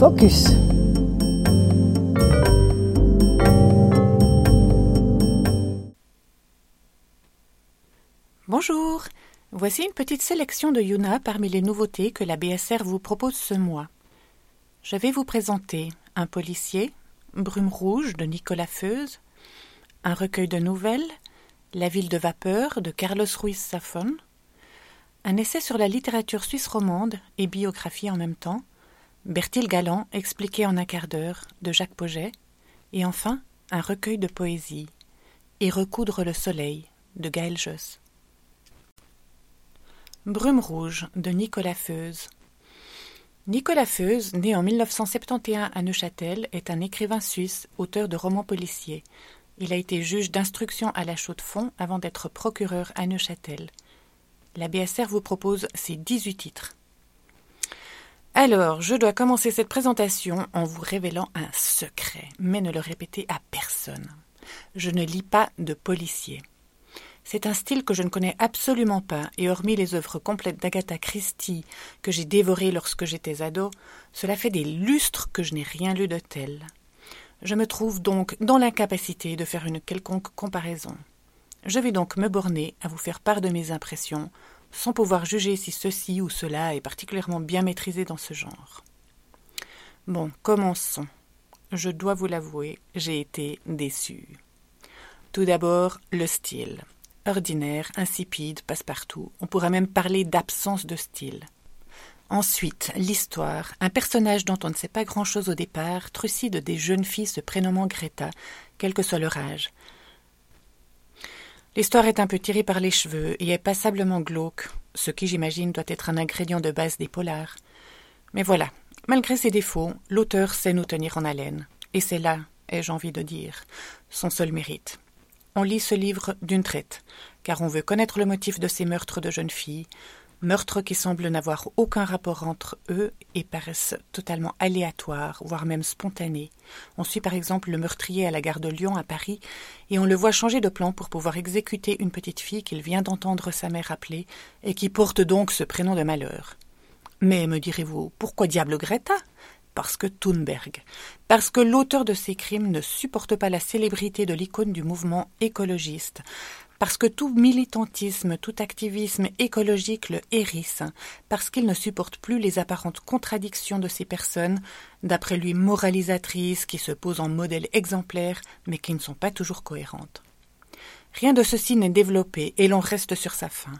Focus. Bonjour, voici une petite sélection de Yuna parmi les nouveautés que la BSR vous propose ce mois. Je vais vous présenter un policier, Brume rouge de Nicolas Feuze, un recueil de nouvelles, La ville de vapeur de Carlos Ruiz Zafón, un essai sur la littérature suisse romande et biographie en même temps, Bertil Galland expliqué en un quart d'heure de Jacques Poget, et enfin un recueil de poésie, Et recoudre le soleil de Gaël Josse. Brume rouge de Nicolas Feuze. Nicolas Feuze, né en 1971 à Neuchâtel, est un écrivain suisse, auteur de romans policiers. Il a été juge d'instruction à la Chaux-de-Fonds avant d'être procureur à Neuchâtel. La BSR vous propose ses 18 titres. Alors, je dois commencer cette présentation en vous révélant un secret, mais ne le répétez à personne. Je ne lis pas de policiers. C'est un style que je ne connais absolument pas, et hormis les œuvres complètes d'Agatha Christie que j'ai dévorées lorsque j'étais ado, cela fait des lustres que je n'ai rien lu de tel. Je me trouve donc dans l'incapacité de faire une quelconque comparaison. Je vais donc me borner à vous faire part de mes impressions, sans pouvoir juger si ceci ou cela est particulièrement bien maîtrisé dans ce genre. Bon, commençons. Je dois vous l'avouer, j'ai été déçu. Tout d'abord, le style ordinaire, insipide, passe-partout. On pourrait même parler d'absence de style. Ensuite, l'histoire. Un personnage dont on ne sait pas grand-chose au départ, trucide des jeunes filles se prénommant Greta, quel que soit leur âge. L'histoire est un peu tirée par les cheveux et est passablement glauque, ce qui, j'imagine, doit être un ingrédient de base des polars. Mais voilà, malgré ses défauts, l'auteur sait nous tenir en haleine. Et c'est là, ai-je envie de dire, son seul mérite. On lit ce livre d'une traite, car on veut connaître le motif de ces meurtres de jeunes filles, meurtres qui semblent n'avoir aucun rapport entre eux et paraissent totalement aléatoires, voire même spontanés. On suit par exemple le meurtrier à la gare de Lyon à Paris, et on le voit changer de plan pour pouvoir exécuter une petite fille qu'il vient d'entendre sa mère appeler, et qui porte donc ce prénom de malheur. Mais, me direz-vous, pourquoi diable Greta? Parce que Thunberg, parce que l'auteur de ces crimes ne supporte pas la célébrité de l'icône du mouvement écologiste, parce que tout militantisme, tout activisme écologique le hérisse, parce qu'il ne supporte plus les apparentes contradictions de ces personnes, d'après lui moralisatrices, qui se posent en modèle exemplaire, mais qui ne sont pas toujours cohérentes. Rien de ceci n'est développé, et l'on reste sur sa fin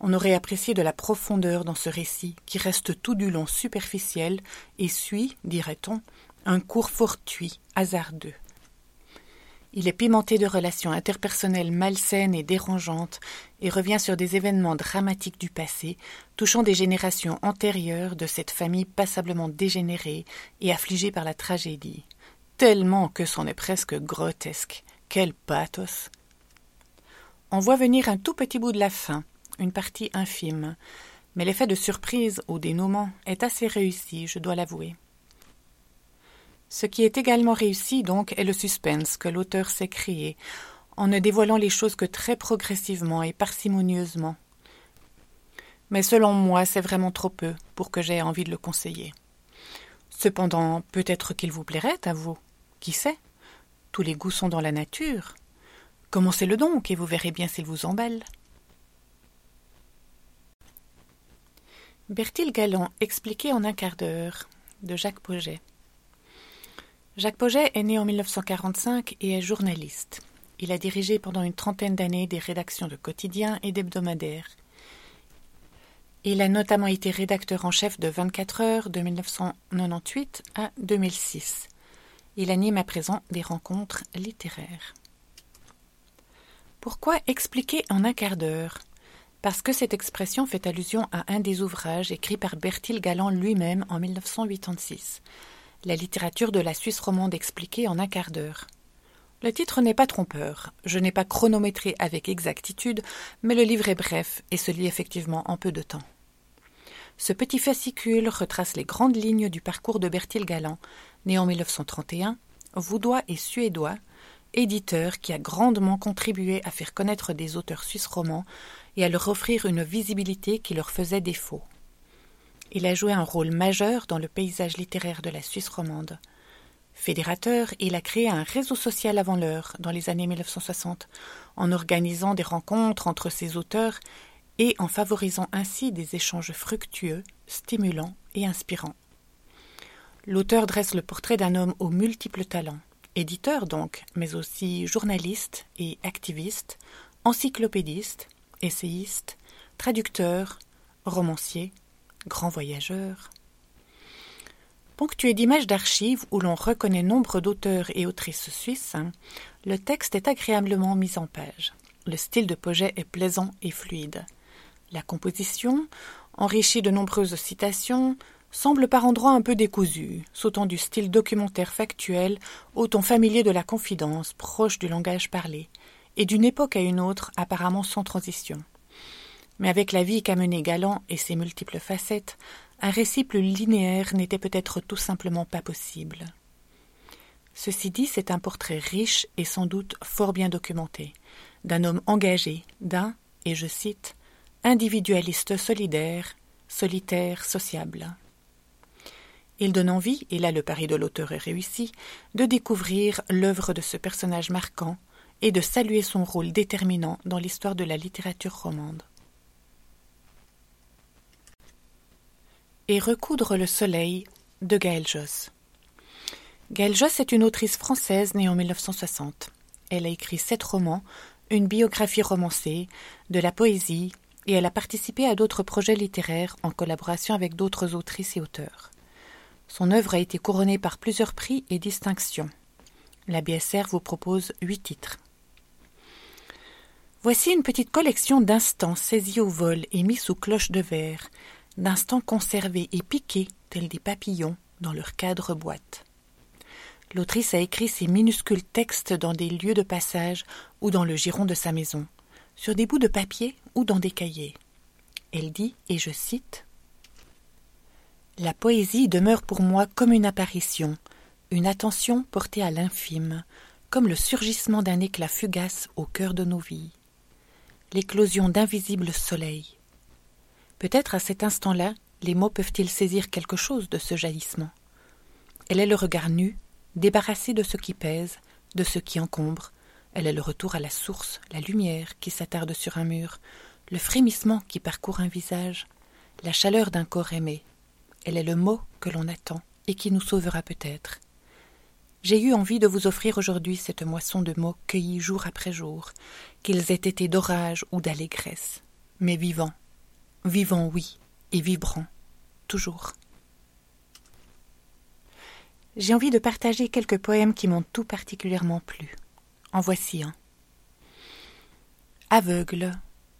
on aurait apprécié de la profondeur dans ce récit qui reste tout du long superficiel et suit, dirait-on, un cours fortuit, hasardeux. Il est pimenté de relations interpersonnelles malsaines et dérangeantes et revient sur des événements dramatiques du passé, touchant des générations antérieures de cette famille passablement dégénérée et affligée par la tragédie. Tellement que c'en est presque grotesque. Quel pathos! On voit venir un tout petit bout de la fin, une partie infime, mais l'effet de surprise au dénouement est assez réussi, je dois l'avouer. Ce qui est également réussi, donc, est le suspense que l'auteur s'est créé, en ne dévoilant les choses que très progressivement et parcimonieusement. Mais selon moi, c'est vraiment trop peu pour que j'aie envie de le conseiller. Cependant, peut-être qu'il vous plairait à vous. Qui sait? Tous les goûts sont dans la nature. Commencez-le donc et vous verrez bien s'il vous emballe. Bertil Galland expliqué en un quart d'heure de Jacques Poget. Jacques Poget est né en 1945 et est journaliste. Il a dirigé pendant une trentaine d'années des rédactions de quotidiens et d'hebdomadaires. Il a notamment été rédacteur en chef de 24 heures de 1998 à 2006. Il anime à présent des rencontres littéraires. Pourquoi expliquer en un quart d'heure? Parce que cette expression fait allusion à un des ouvrages écrits par Bertil Galland lui-même en 1986, La littérature de la Suisse romande expliquée en un quart d'heure. Le titre n'est pas trompeur, je n'ai pas chronométré avec exactitude, mais le livre est bref et se lit effectivement en peu de temps. Ce petit fascicule retrace les grandes lignes du parcours de Bertil Galland, né en 1931, vaudois et suédois, éditeur qui a grandement contribué à faire connaître des auteurs suisses romans et à leur offrir une visibilité qui leur faisait défaut. Il a joué un rôle majeur dans le paysage littéraire de la Suisse romande. Fédérateur, il a créé un réseau social avant l'heure, dans les années 1960, en organisant des rencontres entre ses auteurs et en favorisant ainsi des échanges fructueux, stimulants et inspirants. L'auteur dresse le portrait d'un homme aux multiples talents, éditeur donc, mais aussi journaliste et activiste, encyclopédiste, essayiste, traducteur, romancier, grand voyageur. Ponctué d'images d'archives où l'on reconnaît nombre d'auteurs et autrices suisses, le texte est agréablement mis en page. Le style de projet est plaisant et fluide. La composition, enrichie de nombreuses citations, semble par endroits un peu décousue, sautant du style documentaire factuel au ton familier de la confidence, proche du langage parlé, et d'une époque à une autre apparemment sans transition. Mais avec la vie qu'a menée Galant et ses multiples facettes, un récit plus linéaire n'était peut-être tout simplement pas possible. Ceci dit, c'est un portrait riche et sans doute fort bien documenté, d'un homme engagé, d'un, et je cite, individualiste solidaire, solitaire, sociable. Il donne envie, et là le pari de l'auteur est réussi, de découvrir l'œuvre de ce personnage marquant et de saluer son rôle déterminant dans l'histoire de la littérature romande. Et recoudre le soleil de Gaël Josse. Gaël Josse est une autrice française née en 1960. Elle a écrit sept romans, une biographie romancée, de la poésie, et elle a participé à d'autres projets littéraires en collaboration avec d'autres autrices et auteurs. Son œuvre a été couronnée par plusieurs prix et distinctions. La BSR vous propose huit titres. Voici une petite collection d'instants saisis au vol et mis sous cloche de verre, d'instants conservés et piqués, tels des papillons, dans leur cadre boîte. L'autrice a écrit ces minuscules textes dans des lieux de passage ou dans le giron de sa maison, sur des bouts de papier ou dans des cahiers. Elle dit, et je cite La poésie demeure pour moi comme une apparition, une attention portée à l'infime, comme le surgissement d'un éclat fugace au cœur de nos vies, l'éclosion d'invisibles soleils. Peut-être à cet instant-là, les mots peuvent-ils saisir quelque chose de ce jaillissement. Elle est le regard nu, débarrassé de ce qui pèse, de ce qui encombre. Elle est le retour à la source, la lumière qui s'attarde sur un mur, le frémissement qui parcourt un visage, la chaleur d'un corps aimé. Elle est le mot que l'on attend et qui nous sauvera peut-être. J'ai eu envie de vous offrir aujourd'hui cette moisson de mots cueillis jour après jour, qu'ils aient été d'orage ou d'allégresse, mais vivants. Vivants, oui, et vibrants, toujours. J'ai envie de partager quelques poèmes qui m'ont tout particulièrement plu. En voici un. Aveugle,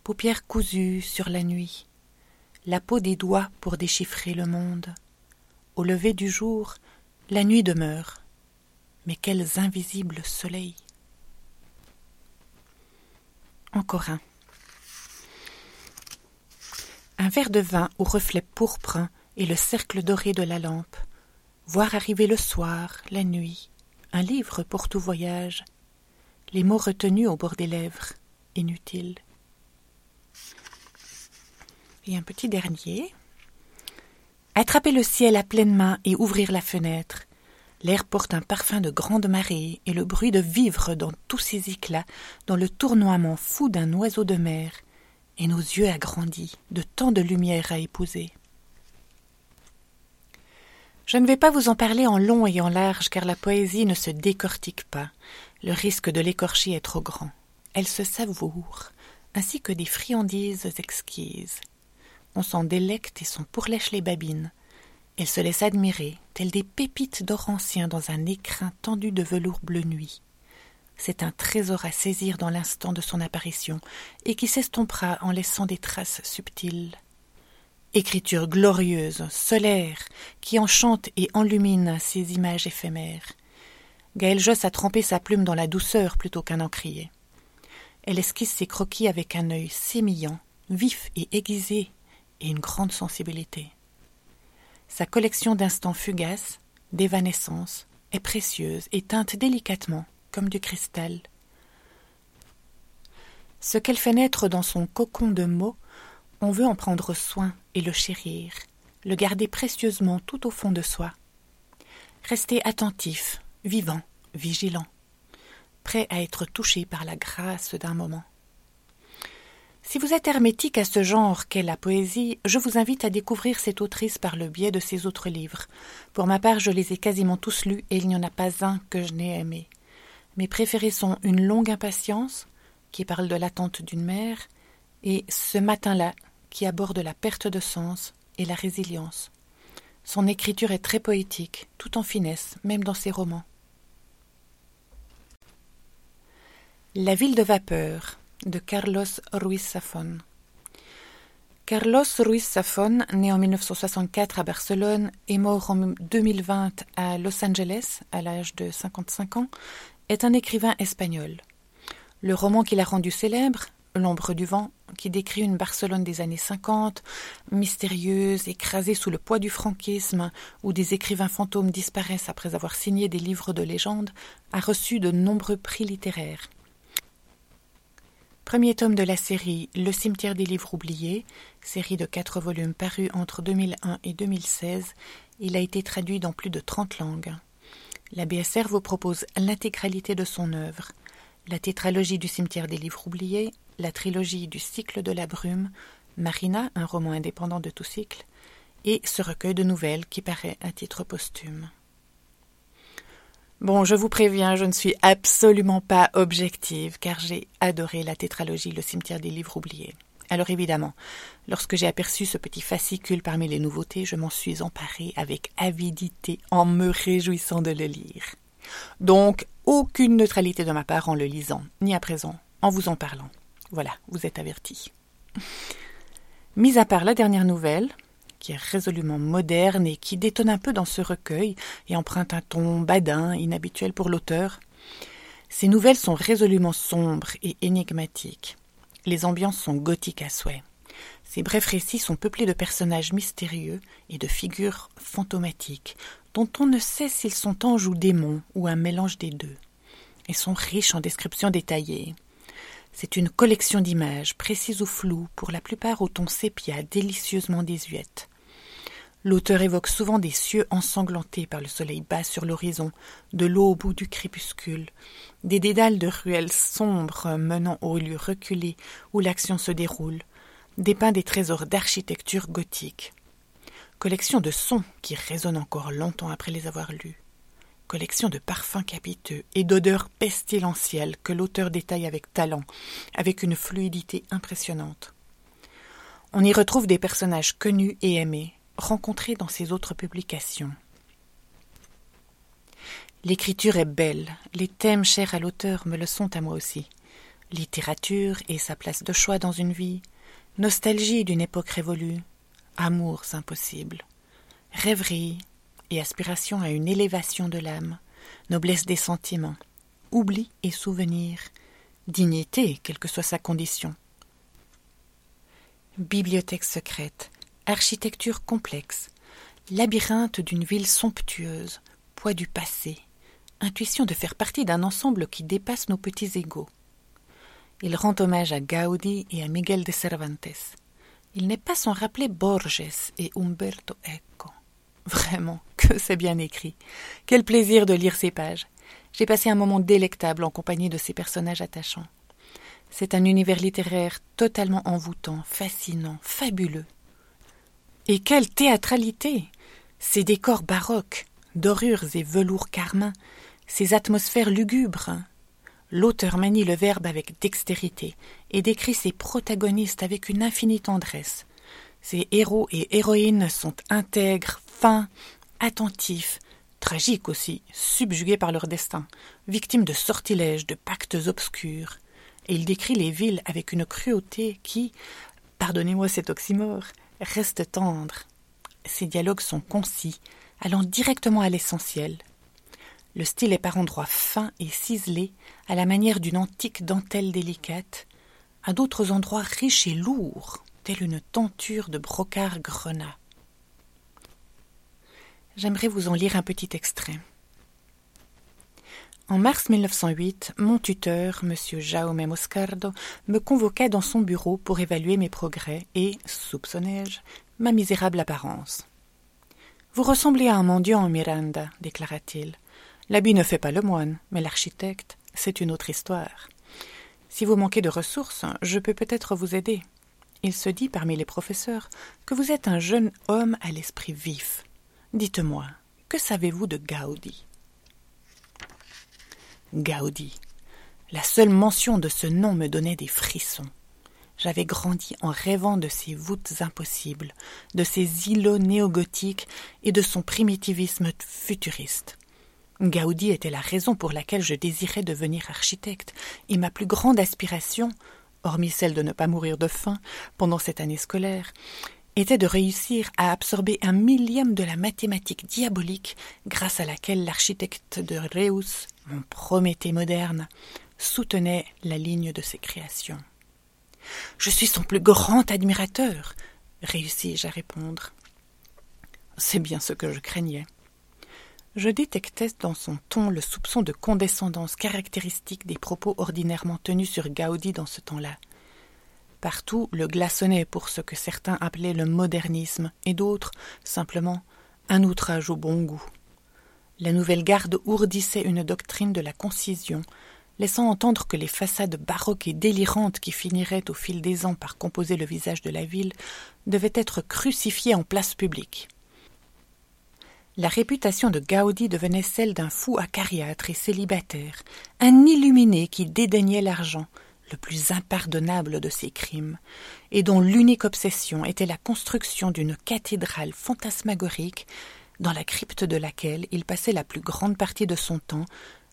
paupières cousues sur la nuit, la peau des doigts pour déchiffrer le monde. Au lever du jour, la nuit demeure. Mais quels invisibles soleils. Encore un. Un verre de vin au reflet pourpre et le cercle doré de la lampe. Voir arriver le soir, la nuit, un livre pour tout voyage. Les mots retenus au bord des lèvres, inutiles. Et un petit dernier. Attraper le ciel à pleine main et ouvrir la fenêtre. L'air porte un parfum de grande marée et le bruit de vivre dans tous ses éclats, dans le tournoiement fou d'un oiseau de mer, et nos yeux agrandis de tant de lumière à épouser. Je ne vais pas vous en parler en long et en large, car la poésie ne se décortique pas. Le risque de l'écorcher est trop grand. Elle se savoure, ainsi que des friandises exquises. On s'en délecte et s'en pourlèche les babines. Elle se laisse admirer, telles des pépites d'or ancien dans un écrin tendu de velours bleu nuit. C'est un trésor à saisir dans l'instant de son apparition, et qui s'estompera en laissant des traces subtiles. Écriture glorieuse, solaire, qui enchante et enlumine ces images éphémères. Gaël Josse a trempé sa plume dans la douceur plutôt qu'un encrier. Elle esquisse ses croquis avec un œil sémillant, vif et aiguisé et une grande sensibilité. Sa collection d'instants fugaces, d'évanescences, est précieuse et teinte délicatement, du cristal. Ce qu'elle fait naître dans son cocon de mots, on veut en prendre soin et le chérir, le garder précieusement tout au fond de soi. Rester attentif, vivant, vigilant, prêt à être touché par la grâce d'un moment. Si vous êtes hermétique à ce genre qu'est la poésie, je vous invite à découvrir cette autrice par le biais de ses autres livres. Pour ma part, je les ai quasiment tous lus et il n'y en a pas un que je n'ai aimé. Mes préférés sont Une longue impatience, qui parle de l'attente d'une mère, et Ce matin-là, qui aborde la perte de sens et la résilience. Son écriture est très poétique, tout en finesse, même dans ses romans. La ville de vapeur de Carlos Ruiz Zafón. Carlos Ruiz Zafón, né en 1964 à Barcelone et mort en 2020 à Los Angeles à l'âge de 55 ans, est un écrivain espagnol. Le roman qu'il a rendu célèbre, L'ombre du vent, qui décrit une Barcelone des années 50, mystérieuse, écrasée sous le poids du franquisme, où des écrivains fantômes disparaissent après avoir signé des livres de légende, a reçu de nombreux prix littéraires. Premier tome de la série Le cimetière des livres oubliés, série de quatre volumes parus entre 2001 et 2016, il a été traduit dans plus de 30 langues. La BSR vous propose l'intégralité de son œuvre la tétralogie du cimetière des livres oubliés, la trilogie du cycle de la brume, Marina, un roman indépendant de tout cycle, et ce recueil de nouvelles qui paraît à titre posthume. Bon, je vous préviens, je ne suis absolument pas objective, car j'ai adoré la tétralogie Le cimetière des livres oubliés. Alors évidemment, lorsque j'ai aperçu ce petit fascicule parmi les nouveautés, je m'en suis emparée avec avidité en me réjouissant de le lire. Donc, aucune neutralité de ma part en le lisant, ni à présent, en vous en parlant. Voilà, vous êtes avertis. Mis à part la dernière nouvelle, qui est résolument moderne et qui détonne un peu dans ce recueil et emprunte un ton badin, inhabituel pour l'auteur. Ces nouvelles sont résolument sombres et énigmatiques. Les ambiances sont gothiques à souhait. Ces brefs récits sont peuplés de personnages mystérieux et de figures fantomatiques, dont on ne sait s'ils sont anges ou démons ou un mélange des deux, et sont riches en descriptions détaillées. C'est une collection d'images, précises ou floues, pour la plupart au ton sépia, délicieusement désuète. L'auteur évoque souvent des cieux ensanglantés par le soleil bas sur l'horizon, de l'eau au bout du crépuscule, des dédales de ruelles sombres menant aux lieux reculés où l'action se déroule, dépeint des trésors d'architecture gothique. Collection de sons qui résonnent encore longtemps après les avoir lus collection de parfums capiteux et d'odeurs pestilentielles que l'auteur détaille avec talent, avec une fluidité impressionnante. On y retrouve des personnages connus et aimés, rencontrés dans ses autres publications. L'écriture est belle, les thèmes chers à l'auteur me le sont à moi aussi. Littérature et sa place de choix dans une vie, nostalgie d'une époque révolue, amours impossibles, rêverie, et aspiration à une élévation de l'âme, noblesse des sentiments, oubli et souvenir, dignité, quelle que soit sa condition. Bibliothèque secrète, architecture complexe, labyrinthe d'une ville somptueuse, poids du passé, intuition de faire partie d'un ensemble qui dépasse nos petits égaux. Il rend hommage à Gaudi et à Miguel de Cervantes. Il n'est pas sans rappeler Borges et Umberto Eco. Vraiment, que c'est bien écrit. Quel plaisir de lire ces pages. J'ai passé un moment délectable en compagnie de ces personnages attachants. C'est un univers littéraire totalement envoûtant, fascinant, fabuleux. Et quelle théâtralité Ces décors baroques, dorures et velours carmin, ces atmosphères lugubres. L'auteur manie le verbe avec dextérité et décrit ses protagonistes avec une infinie tendresse. Ses héros et héroïnes sont intègres, fins, attentifs, tragiques aussi, subjugués par leur destin, victimes de sortilèges, de pactes obscurs. Et il décrit les villes avec une cruauté qui, pardonnez-moi cet oxymore, reste tendre. Ses dialogues sont concis, allant directement à l'essentiel. Le style est par endroits fin et ciselé, à la manière d'une antique dentelle délicate, à d'autres endroits riche et lourd, telle une tenture de brocart grenat. J'aimerais vous en lire un petit extrait. En mars 1908, mon tuteur, M. Jaume Moscardo, me convoqua dans son bureau pour évaluer mes progrès et, soupçonnai-je, ma misérable apparence. Vous ressemblez à un mendiant, Miranda, déclara-t-il. L'habit ne fait pas le moine, mais l'architecte, c'est une autre histoire. Si vous manquez de ressources, je peux peut-être vous aider. Il se dit parmi les professeurs que vous êtes un jeune homme à l'esprit vif. Dites-moi, que savez-vous de Gaudi? Gaudi. La seule mention de ce nom me donnait des frissons. J'avais grandi en rêvant de ces voûtes impossibles, de ces îlots néogothiques et de son primitivisme futuriste. Gaudi était la raison pour laquelle je désirais devenir architecte, et ma plus grande aspiration, hormis celle de ne pas mourir de faim pendant cette année scolaire, était de réussir à absorber un millième de la mathématique diabolique grâce à laquelle l'architecte de Reus, mon Prométhée moderne, soutenait la ligne de ses créations. Je suis son plus grand admirateur, réussis-je à répondre. C'est bien ce que je craignais. Je détectais dans son ton le soupçon de condescendance caractéristique des propos ordinairement tenus sur Gaudi dans ce temps-là. Partout le glaçonnait pour ce que certains appelaient le modernisme et d'autres, simplement, un outrage au bon goût. La nouvelle garde ourdissait une doctrine de la concision, laissant entendre que les façades baroques et délirantes qui finiraient au fil des ans par composer le visage de la ville devaient être crucifiées en place publique. La réputation de Gaudi devenait celle d'un fou acariâtre et célibataire, un illuminé qui dédaignait l'argent, le plus impardonnable de ses crimes, et dont l'unique obsession était la construction d'une cathédrale fantasmagorique dans la crypte de laquelle il passait la plus grande partie de son temps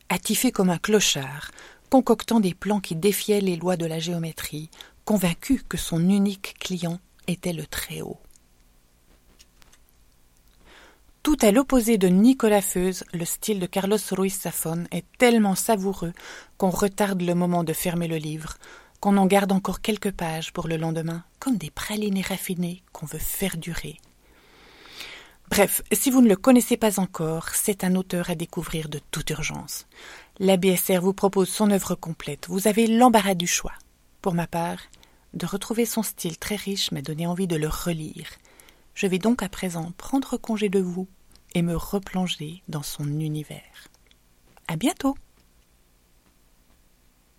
attifé comme un clochard, concoctant des plans qui défiaient les lois de la géométrie, convaincu que son unique client était le Très-Haut. Tout à l'opposé de Nicolas Feuze, le style de Carlos Ruiz Zafón est tellement savoureux qu'on retarde le moment de fermer le livre, qu'on en garde encore quelques pages pour le lendemain, comme des pralinés raffinés qu'on veut faire durer. Bref, si vous ne le connaissez pas encore, c'est un auteur à découvrir de toute urgence. La BSR vous propose son œuvre complète. Vous avez l'embarras du choix. Pour ma part, de retrouver son style très riche m'a donné envie de le relire. Je vais donc à présent prendre congé de vous et me replonger dans son univers. À bientôt!